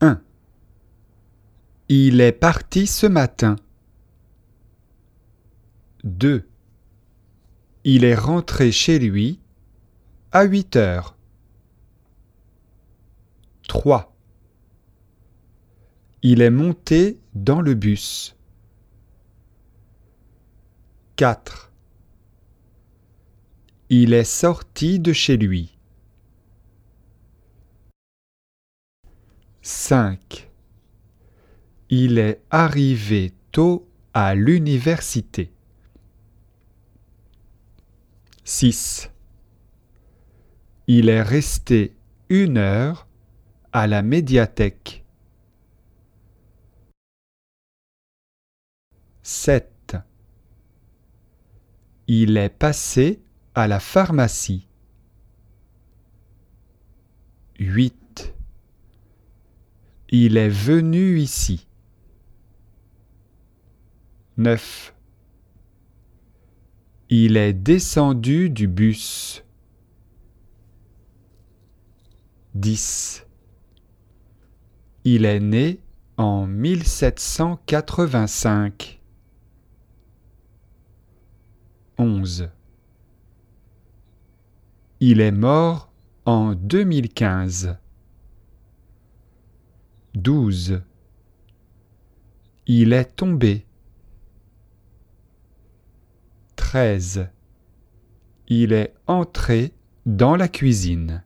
1. Il est parti ce matin. 2. Il est rentré chez lui à 8 heures. 3. Il est monté dans le bus. 4. Il est sorti de chez lui. 5. Il est arrivé tôt à l'université. 6. Il est resté une heure à la médiathèque. 7. Il est passé à la pharmacie. 8. Il est venu ici. 9. Il est descendu du bus. 10. Il est né en 1785. 11. Il est mort en 2015. 12. Il est tombé. 13. Il est entré dans la cuisine.